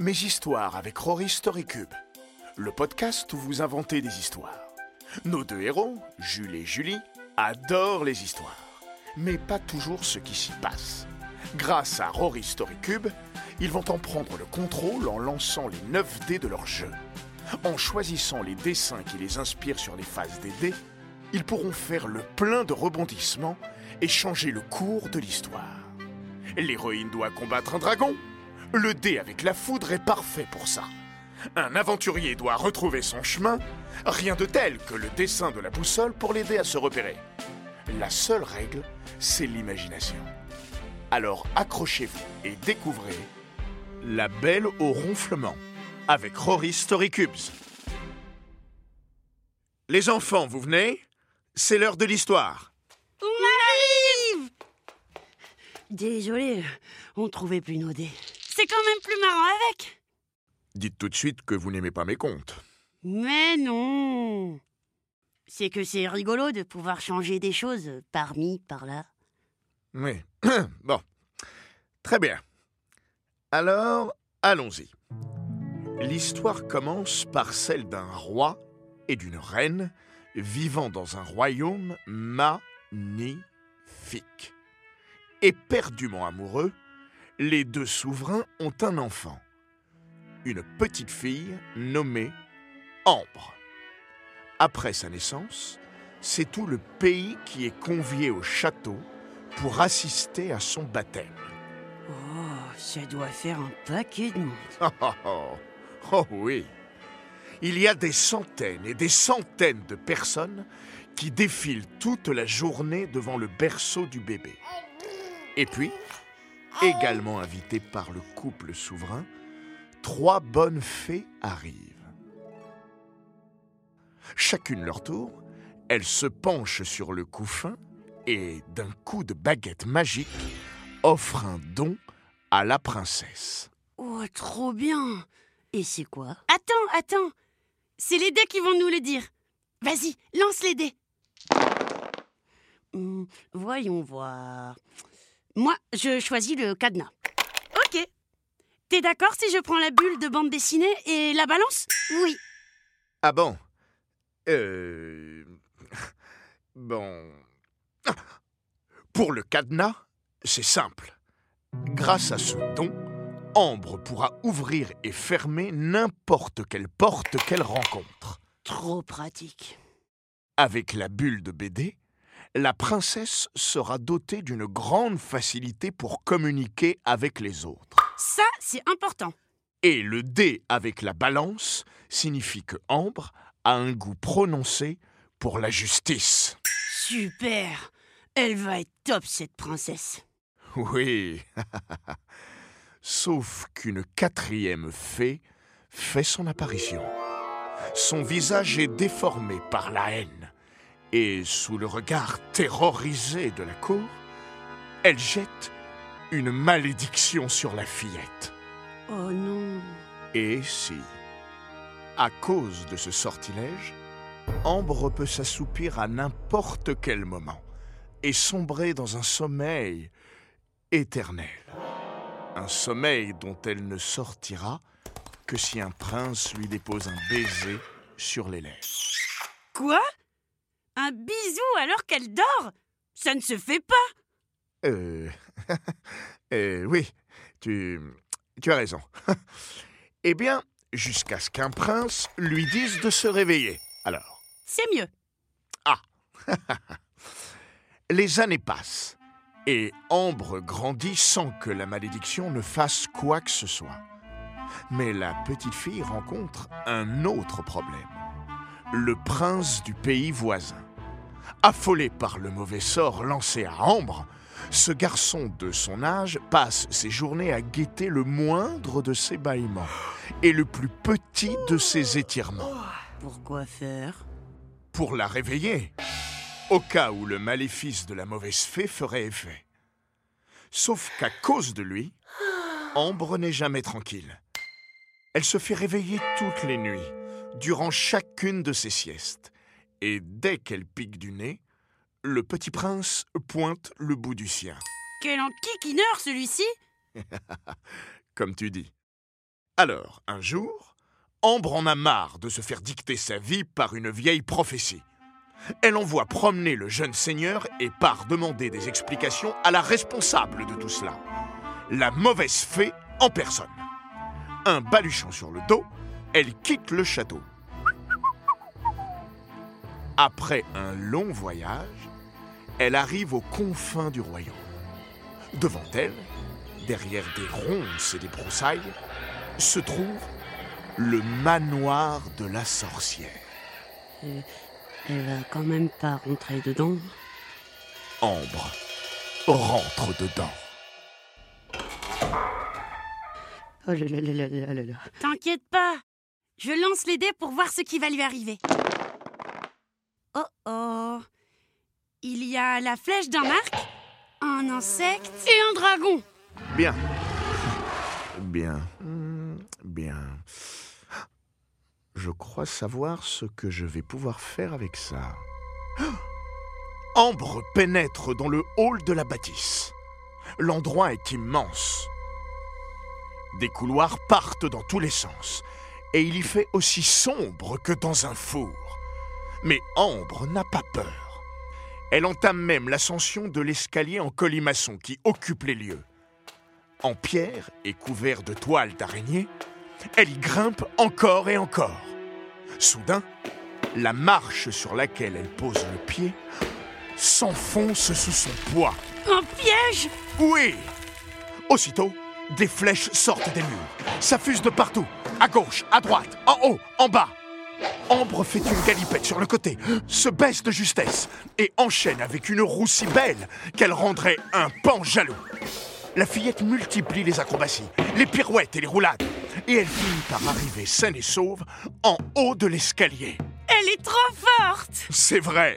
Mes histoires avec Rory Storycube, le podcast où vous inventez des histoires. Nos deux héros, Jules et Julie, adorent les histoires, mais pas toujours ce qui s'y passe. Grâce à Rory Storycube, ils vont en prendre le contrôle en lançant les 9 dés de leur jeu. En choisissant les dessins qui les inspirent sur les phases des dés, ils pourront faire le plein de rebondissements et changer le cours de l'histoire. L'héroïne doit combattre un dragon. Le dé avec la foudre est parfait pour ça. Un aventurier doit retrouver son chemin. Rien de tel que le dessin de la boussole pour l'aider à se repérer. La seule règle, c'est l'imagination. Alors accrochez-vous et découvrez La Belle au ronflement avec Rory Storycubes. Les enfants, vous venez? C'est l'heure de l'histoire. On arrive Désolé, on trouvait plus nos dés. C'est quand même plus marrant avec Dites tout de suite que vous n'aimez pas mes contes. Mais non C'est que c'est rigolo de pouvoir changer des choses parmi, par là. Oui. bon. Très bien. Alors, allons-y. L'histoire commence par celle d'un roi et d'une reine vivant dans un royaume magnifique. Éperdument amoureux, les deux souverains ont un enfant, une petite fille nommée Ambre. Après sa naissance, c'est tout le pays qui est convié au château pour assister à son baptême. Oh, ça doit faire un paquet de monde. Oh, oh, oh. Oh oui. Il y a des centaines et des centaines de personnes qui défilent toute la journée devant le berceau du bébé. Et puis, également invitées par le couple souverain, trois bonnes fées arrivent. Chacune leur tour, elles se penchent sur le couffin et, d'un coup de baguette magique, offrent un don à la princesse. Oh, trop bien Et c'est quoi? Attends, attends C'est les dés qui vont nous le dire. Vas-y, lance les dés. Hmm, Voyons voir. Moi, je choisis le cadenas. Ok. T'es d'accord si je prends la bulle de bande dessinée et la balance? Oui. Ah bon? Euh... Bon... Pour le cadenas, c'est simple. Grâce à ce don, Ambre pourra ouvrir et fermer n'importe quelle porte qu'elle rencontre. Trop pratique. Avec la bulle de BD, la princesse sera dotée d'une grande facilité pour communiquer avec les autres. Ça, c'est important. Et le dé avec la balance signifie que Ambre a un goût prononcé pour la justice. Super Elle va être top, cette princesse. Oui. Sauf qu'une quatrième fée fait son apparition. Son visage est déformé par la haine. Et sous le regard terrorisé de la cour, elle jette une malédiction sur la fillette. Oh non Et si, à cause de ce sortilège, Ambre peut s'assoupir à n'importe quel moment et sombrer dans un sommeil éternel. Un sommeil dont elle ne sortira que si un prince lui dépose un baiser sur les lèvres. Quoi? Un bisou alors qu'elle dort Ça ne se fait pas Euh... euh, oui, tu... tu as raison. eh bien, jusqu'à ce qu'un prince lui dise de se réveiller. Alors, C'est mieux. les années passent et Ambre grandit sans que la malédiction ne fasse quoi que ce soit. Mais la petite fille rencontre un autre problème. Le prince du pays voisin. Affolé par le mauvais sort lancé à Ambre, ce garçon de son âge passe ses journées à guetter le moindre de ses bâillements et le plus petit de ses étirements Pourquoi faire? Pour la réveiller, au cas où le maléfice de la mauvaise fée ferait effet. Sauf qu'à cause de lui, Ambre n'est jamais tranquille. Elle se fait réveiller toutes les nuits, durant chacune de ses siestes, et dès qu'elle pique du nez, le petit prince pointe le bout du sien. Quel enquiquineur celui-ci Comme tu dis. Alors, un jour, Ambre en a marre de se faire dicter sa vie par une vieille prophétie. Elle envoie promener le jeune seigneur et part demander des explications à la responsable de tout cela, la mauvaise fée en personne. Un baluchon sur le dos, elle quitte le château. Après un long voyage, elle arrive aux confins du royaume. Devant elle, derrière des ronces et des broussailles, se trouve le manoir de la sorcière. Euh, elle va quand même pas rentrer dedans. Ambre rentre dedans. Oh là là là là là là. T'inquiète pas. Je lance les dés pour voir ce qui va lui arriver. Oh oh. Il y a la flèche d'un arc, un insecte et un dragon. Bien. Bien. Bien. Je crois savoir ce que je vais pouvoir faire avec ça. Ambre pénètre dans le hall de la bâtisse. L'endroit est immense. Des couloirs partent dans tous les sens, et il y fait aussi sombre que dans un four. Mais Ambre n'a pas peur. Elle entame même l'ascension de l'escalier en colimaçon qui occupe les lieux. En pierre et couvert de toiles d'araignée, elle y grimpe encore et encore. Soudain, la marche sur laquelle elle pose le pied s'enfonce sous son poids. Un piège Oui Aussitôt, des flèches sortent des murs, s'affusent de partout, à gauche, à droite, en haut, en bas. Ambre fait une galipette sur le côté, se baisse de justesse et enchaîne avec une roue si belle qu'elle rendrait un pan jaloux. La fillette multiplie les acrobaties, les pirouettes et les roulades, et elle finit par arriver saine et sauve en haut de l'escalier. Elle est trop forte C'est vrai.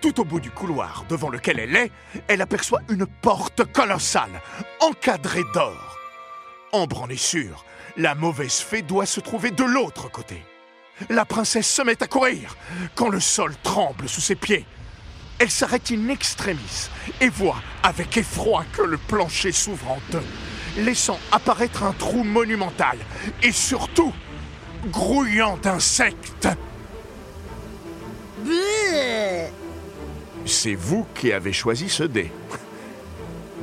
Tout au bout du couloir devant lequel elle est, elle aperçoit une porte colossale, encadrée d'or. Ambre en est sûre, la mauvaise fée doit se trouver de l'autre côté. La princesse se met à courir quand le sol tremble sous ses pieds. Elle s'arrête in extremis et voit avec effroi que le plancher s'ouvre en deux, laissant apparaître un trou monumental et surtout grouillant d'insectes. C'est vous qui avez choisi ce dé.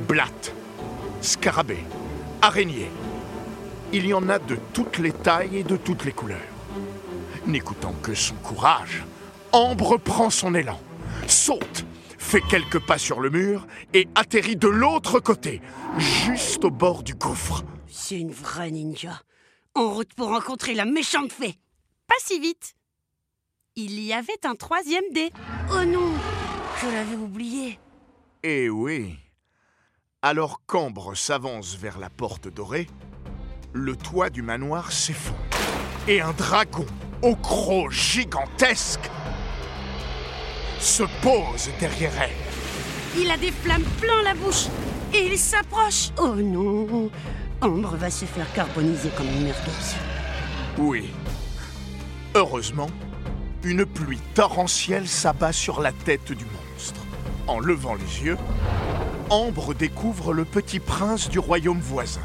Blatte, scarabée, araignée. Il y en a de toutes les tailles et de toutes les couleurs. N'écoutant que son courage, Ambre prend son élan, saute, fait quelques pas sur le mur et atterrit de l'autre côté, juste au bord du gouffre. C'est une vraie ninja. En route pour rencontrer la méchante fée. Pas si vite. Il y avait un troisième dé. Oh non, je l'avais oublié. Eh oui. Alors qu'Ambre s'avance vers la porte dorée, le toit du manoir s'effondre et un dragon au croc gigantesque se pose derrière elle. Il a des flammes plein la bouche et il s'approche. Oh non, Ambre va se faire carboniser comme une merguez. Oui. Heureusement, une pluie torrentielle s'abat sur la tête du monstre. En levant les yeux, Ambre découvre le petit prince du royaume voisin,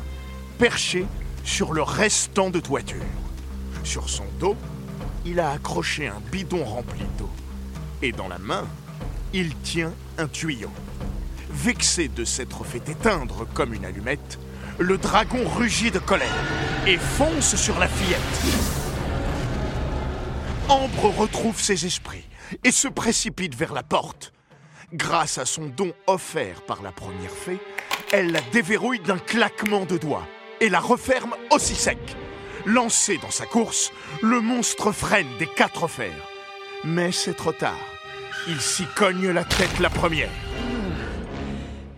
perché sur le restant de toiture. Sur son dos, il a accroché un bidon rempli d'eau. Et dans la main, il tient un tuyau. Vexé de s'être fait éteindre comme une allumette, le dragon rugit de colère et fonce sur la fillette. Ambre retrouve ses esprits et se précipite vers la porte. Grâce à son don offert par la première fée, elle la déverrouille d'un claquement de doigts et la referme aussi sec. Lancé dans sa course, le monstre freine des quatre fers. Mais c'est trop tard. Il s'y cogne la tête la première.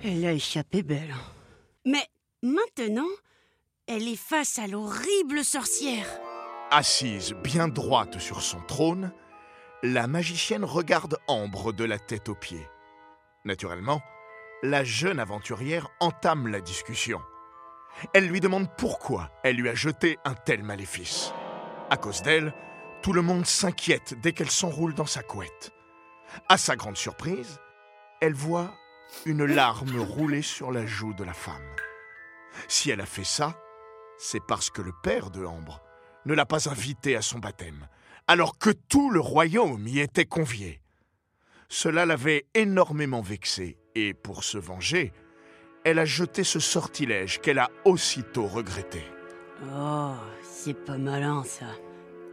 Elle a échappé belle. Mais maintenant, elle est face à l'horrible sorcière. Assise bien droite sur son trône, la magicienne regarde Ambre de la tête aux pieds. Naturellement, la jeune aventurière entame la discussion. Elle lui demande pourquoi elle lui a jeté un tel maléfice. À cause d'elle, tout le monde s'inquiète dès qu'elle s'enroule dans sa couette. À sa grande surprise, elle voit une larme rouler sur la joue de la femme. Si elle a fait ça, C'est parce que le père de Ambre ne l'a pas invitée à son baptême, alors que tout le royaume y était convié. Cela l'avait énormément vexée, et pour se venger, elle a jeté ce sortilège qu'elle a aussitôt regretté. Oh, c'est pas malin ça.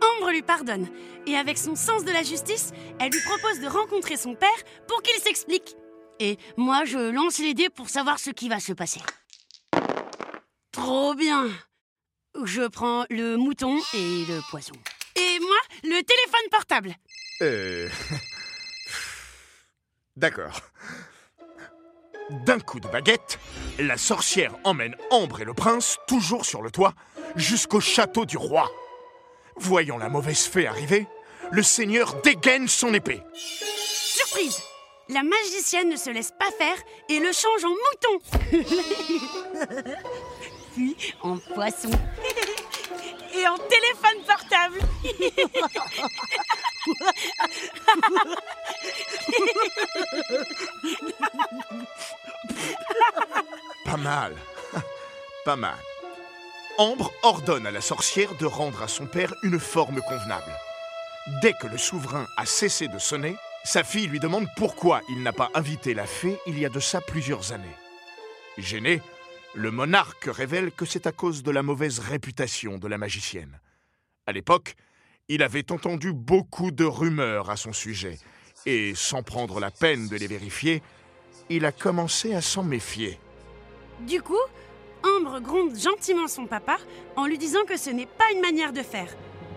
Ambre lui pardonne, et avec son sens de la justice, elle lui propose de rencontrer son père pour qu'il s'explique. Et moi, je lance les dés pour savoir ce qui va se passer. Trop bien Je prends le mouton et le poisson. Et moi, le téléphone portable. Euh... D'accord. D'un coup de baguette, la sorcière emmène Ambre et le prince, toujours sur le toit, jusqu'au château du roi. Voyant la mauvaise fée arriver, le seigneur dégaine son épée. Surprise La magicienne ne se laisse pas faire et le change en mouton. Puis en poisson. et en téléphone portable. Pas mal. Pas mal. Ambre ordonne à la sorcière de rendre à son père une forme convenable. Dès que le souverain a cessé de sonner, sa fille lui demande pourquoi il n'a pas invité la fée il y a de ça plusieurs années. Gêné, le monarque révèle que c'est à cause de la mauvaise réputation de la magicienne. À l'époque, il avait entendu beaucoup de rumeurs à son sujet, et sans prendre la peine de les vérifier, il a commencé à s'en méfier. Du coup, Ambre gronde gentiment son papa en lui disant que ce n'est pas une manière de faire.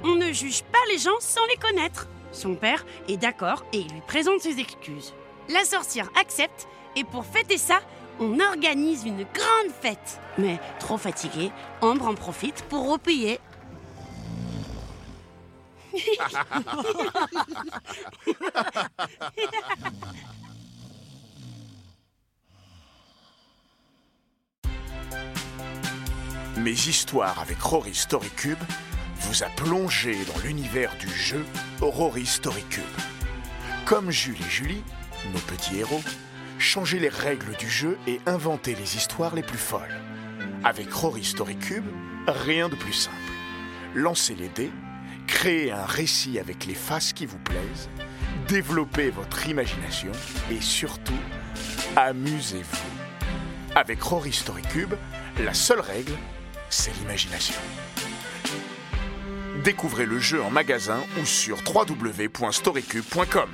On ne juge pas les gens sans les connaître. Son père est d'accord et il lui présente ses excuses. La sorcière accepte et pour fêter ça, on organise une grande fête. Mais trop fatiguée, Ambre en profite pour repayer. Mes histoires avec Rory Story Cube vous a plongé dans l'univers du jeu Rory Story Cube. Comme Jules et Julie, nos petits héros, changez les règles du jeu et inventez les histoires les plus folles. Avec Rory Story Cube, rien de plus simple. Lancez les dés, créez un récit avec les faces qui vous plaisent, développez votre imagination et surtout, amusez-vous. Avec Rory Story Cube, la seule règle, c'est l'imagination. Découvrez le jeu en magasin ou sur www.storycube.com.